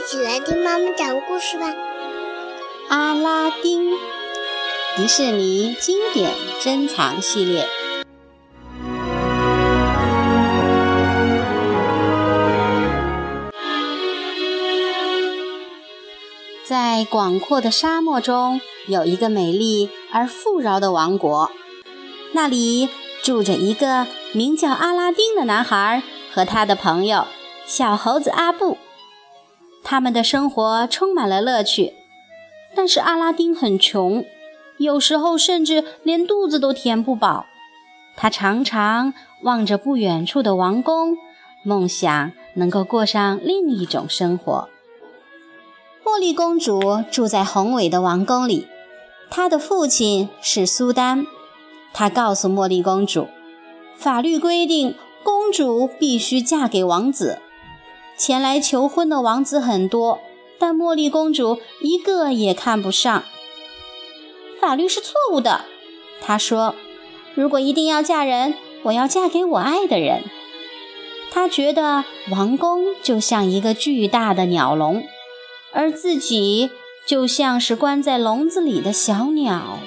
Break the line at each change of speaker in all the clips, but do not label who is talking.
一起来听妈妈讲故事吧。
阿拉丁，迪士尼经典珍藏系列。在广阔的沙漠中，有一个美丽而富饶的王国，那里住着一个名叫阿拉丁的男孩和他的朋友小猴子阿布。他们的生活充满了乐趣，但是阿拉丁很穷，有时候甚至连肚子都填不饱。他常常望着不远处的王宫，梦想能够过上另一种生活。茉莉公主住在宏伟的王宫里，她的父亲是苏丹。他告诉茉莉公主，法律规定公主必须嫁给王子。前来求婚的王子很多，但茉莉公主一个也看不上。法律是错误的，她说：“如果一定要嫁人，我要嫁给我爱的人。”她觉得王宫就像一个巨大的鸟笼，而自己就像是关在笼子里的小鸟。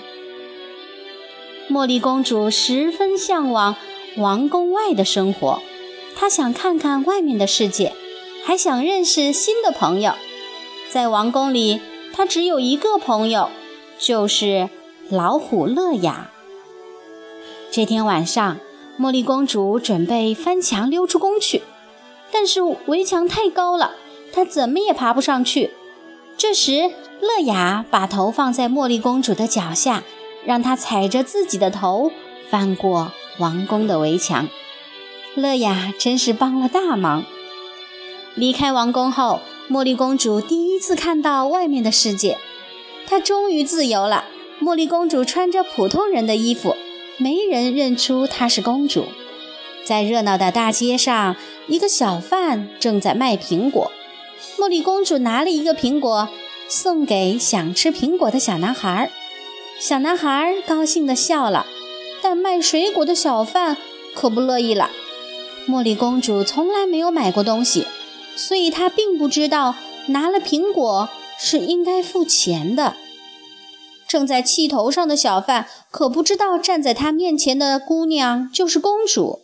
茉莉公主十分向往王宫外的生活，她想看看外面的世界。还想认识新的朋友，在王宫里，他只有一个朋友，就是老虎乐雅。这天晚上，茉莉公主准备翻墙溜出宫去，但是围墙太高了，她怎么也爬不上去。这时，乐雅把头放在茉莉公主的脚下，让她踩着自己的头翻过王宫的围墙。乐雅真是帮了大忙。离开王宫后，茉莉公主第一次看到外面的世界，她终于自由了。茉莉公主穿着普通人的衣服，没人认出她是公主。在热闹的大街上，一个小贩正在卖苹果。茉莉公主拿了一个苹果，送给想吃苹果的小男孩。小男孩高兴地笑了，但卖水果的小贩可不乐意了。茉莉公主从来没有买过东西。所以他并不知道拿了苹果是应该付钱的。正在气头上的小贩可不知道站在他面前的姑娘就是公主。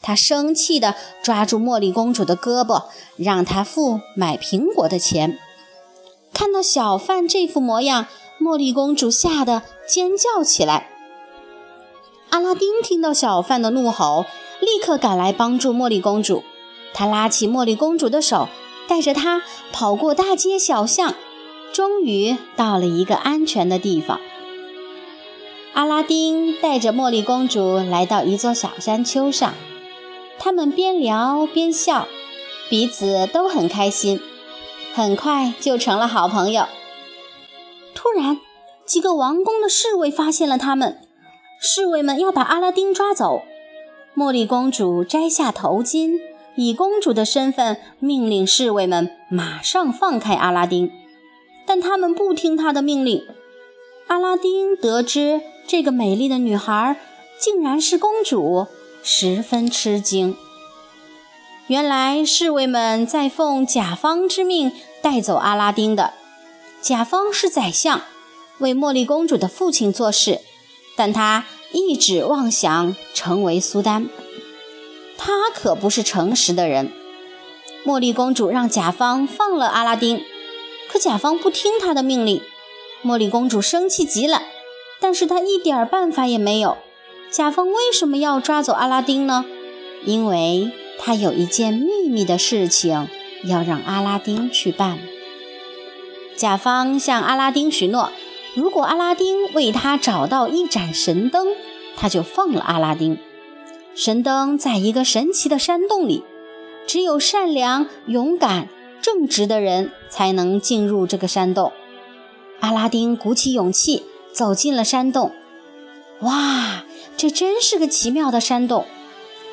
他生气地抓住茉莉公主的胳膊，让她付买苹果的钱。看到小贩这副模样，茉莉公主吓得尖叫起来。阿拉丁听到小贩的怒吼，立刻赶来帮助茉莉公主。他拉起茉莉公主的手，带着她跑过大街小巷，终于到了一个安全的地方。阿拉丁带着茉莉公主来到一座小山丘上，他们边聊边笑，彼此都很开心，很快就成了好朋友。突然，几个王宫的侍卫发现了他们，侍卫们要把阿拉丁抓走。茉莉公主摘下头巾。以公主的身份命令侍卫们马上放开阿拉丁，但他们不听她的命令。阿拉丁得知这个美丽的女孩竟然是公主，十分吃惊。原来侍卫们在奉甲方之命带走阿拉丁的。甲方是宰相，为茉莉公主的父亲做事，但他一直妄想成为苏丹。他可不是诚实的人。茉莉公主让甲方放了阿拉丁，可甲方不听她的命令。茉莉公主生气极了，但是她一点办法也没有。甲方为什么要抓走阿拉丁呢？因为他有一件秘密的事情要让阿拉丁去办。甲方向阿拉丁许诺，如果阿拉丁为他找到一盏神灯，他就放了阿拉丁。神灯在一个神奇的山洞里，只有善良、勇敢、正直的人才能进入这个山洞。阿拉丁鼓起勇气走进了山洞。哇，这真是个奇妙的山洞！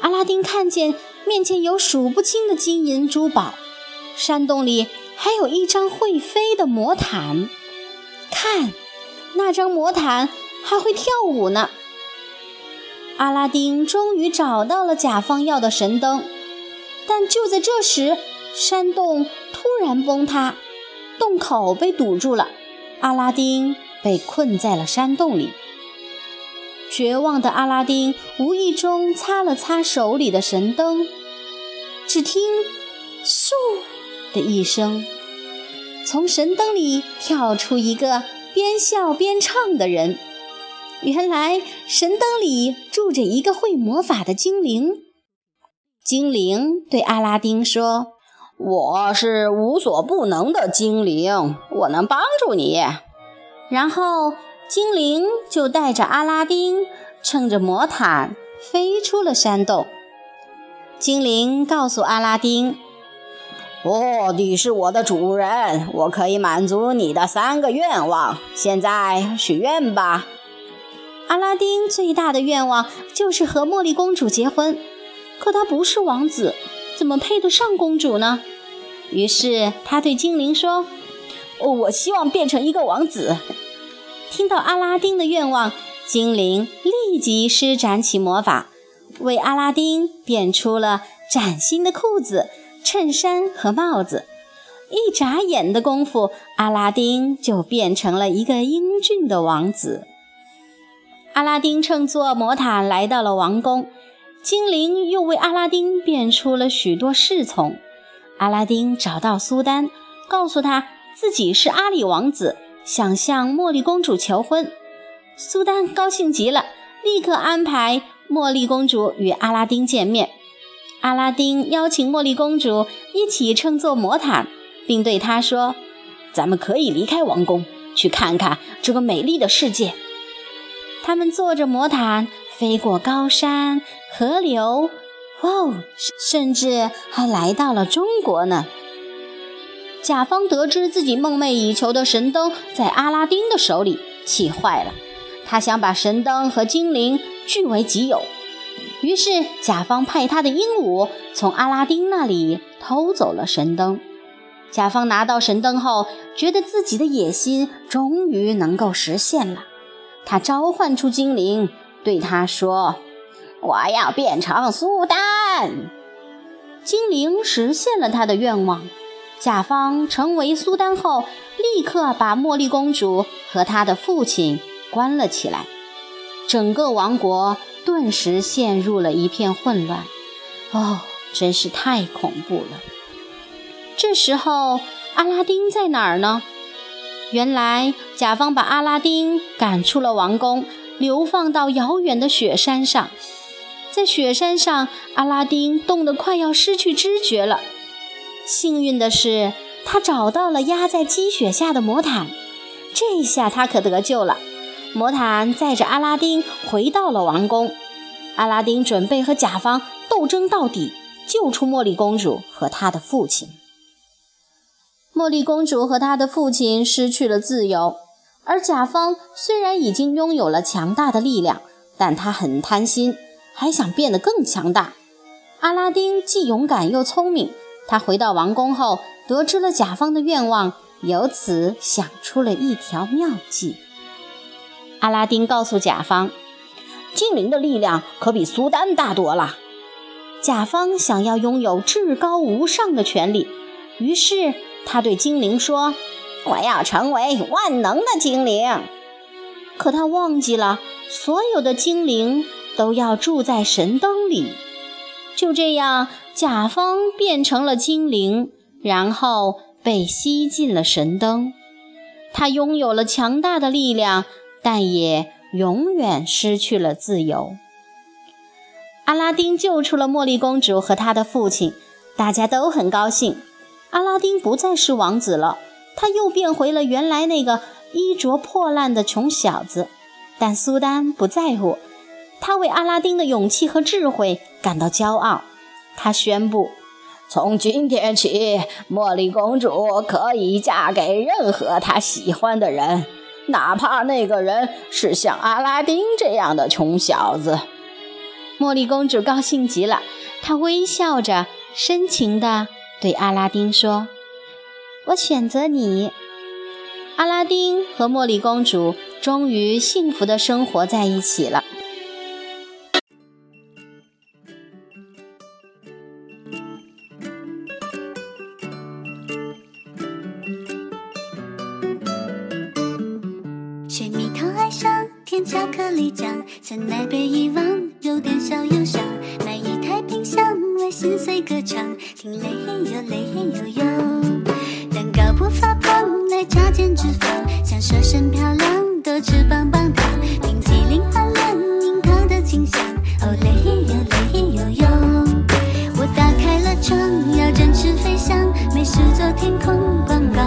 阿拉丁看见面前有数不清的金银珠宝，山洞里还有一张会飞的魔毯。看，那张魔毯还会跳舞呢。阿拉丁终于找到了甲方要的神灯，但就在这时，山洞突然崩塌，洞口被堵住了，阿拉丁被困在了山洞里。绝望的阿拉丁无意中擦了擦手里的神灯，只听“咻”的一声，从神灯里跳出一个边笑边唱的人。原来神灯里住着一个会魔法的精灵。精灵对阿拉丁说：“
我是无所不能的精灵，我能帮助你。”
然后。精灵就带着阿拉丁乘着魔毯飞出了山洞。精灵告诉阿拉丁：“
哦，你是我的主人，我可以满足你的三个愿望。现在许愿吧。”
阿拉丁最大的愿望就是和茉莉公主结婚，可他不是王子，怎么配得上公主呢？于是他对精灵说：“，
我希望变成一个王子。”
听到阿拉丁的愿望，精灵立即施展起魔法，为阿拉丁变出了崭新的裤子、衬衫和帽子。一眨眼的功夫，阿拉丁就变成了一个英俊的王子。阿拉丁乘坐魔毯来到了王宫，精灵又为阿拉丁变出了许多侍从。阿拉丁找到苏丹，告诉他自己是阿里王子。想向茉莉公主求婚，苏丹高兴极了，立刻安排茉莉公主与阿拉丁见面。阿拉丁邀请茉莉公主一起乘坐魔毯，并对她说：“
咱们可以离开王宫，去看看这个美丽的世界。”
他们坐着魔毯飞过高山、河流，哇哦，甚至还来到了中国呢。甲方得知自己梦寐以求的神灯在阿拉丁的手里，气坏了。他想把神灯和精灵据为己有，于是甲方派他的鹦鹉从阿拉丁那里偷走了神灯。甲方拿到神灯后，觉得自己的野心终于能够实现了。他召唤出精灵，对他说：“
我要变成苏丹。”
精灵实现了他的愿望。甲方成为苏丹后，立刻把茉莉公主和她的父亲关了起来，整个王国顿时陷入了一片混乱。哦，真是太恐怖了！这时候，阿拉丁在哪儿呢？原来，甲方把阿拉丁赶出了王宫，流放到遥远的雪山上。在雪山上，阿拉丁冻得快要失去知觉了。幸运的是，他找到了压在积雪下的魔毯，这下他可得救了。魔毯载着阿拉丁回到了王宫，阿拉丁准备和甲方斗争到底，救出茉莉公主和她的父亲。茉莉公主和她的父亲失去了自由，而甲方虽然已经拥有了强大的力量，但他很贪心，还想变得更强大。阿拉丁既勇敢又聪明。他回到王宫后，得知了甲方的愿望，由此想出了一条妙计。阿拉丁告诉甲方，
精灵的力量可比苏丹大多了。
甲方想要拥有至高无上的权利，于是他对精灵说：“
我要成为万能的精灵。”
可他忘记了，所有的精灵都要住在神灯里。就这样。甲方变成了精灵，然后被吸进了神灯。他拥有了强大的力量，但也永远失去了自由。阿拉丁救出了茉莉公主和她的父亲，大家都很高兴。阿拉丁不再是王子了，他又变回了原来那个衣着破烂的穷小子。但苏丹不在乎，他为阿拉丁的勇气和智慧感到骄傲。他宣布，
从今天起，茉莉公主可以嫁给任何她喜欢的人，哪怕那个人是像阿拉丁这样的穷小子。
茉莉公主高兴极了，她微笑着，深情地对阿拉丁说：“我选择你。”阿拉丁和茉莉公主终于幸福的生活在一起了。
在那杯遗忘，有点小忧伤。买一台冰箱，为心碎歌唱。听雷嘿哟雷嘿哟哟蛋糕不发胖奶茶减脂肪想瘦身漂亮多吃棒棒糖冰淇淋滑溜樱糖的清香哦雷嘿哟雷嘿哟哟我打开了窗要展翅飞翔没事做天空逛逛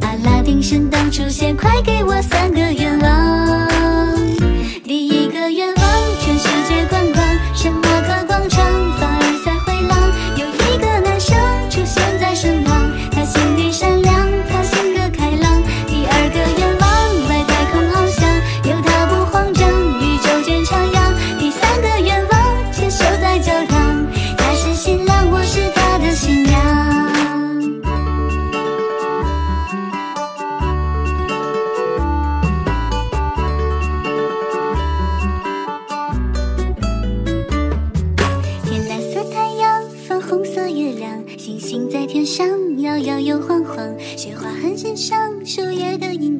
阿拉丁神灯出现快给我三个愿望。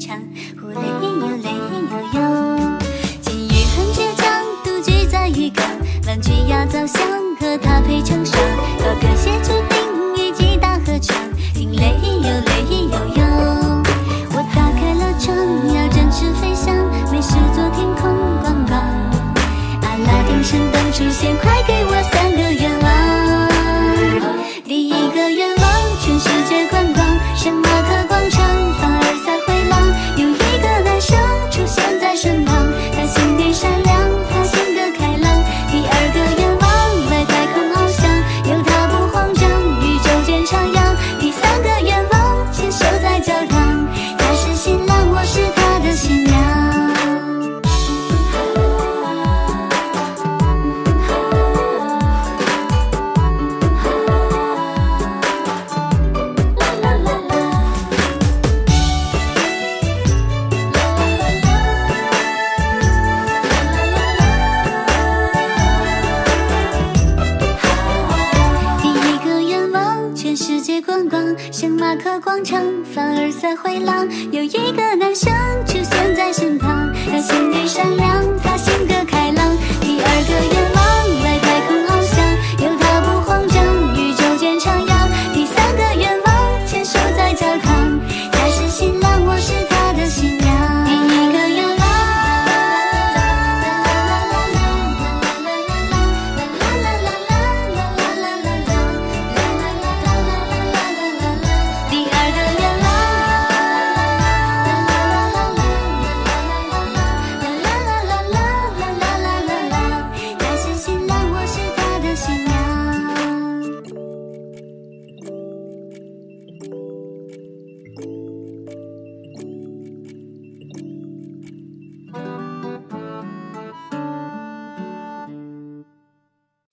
唱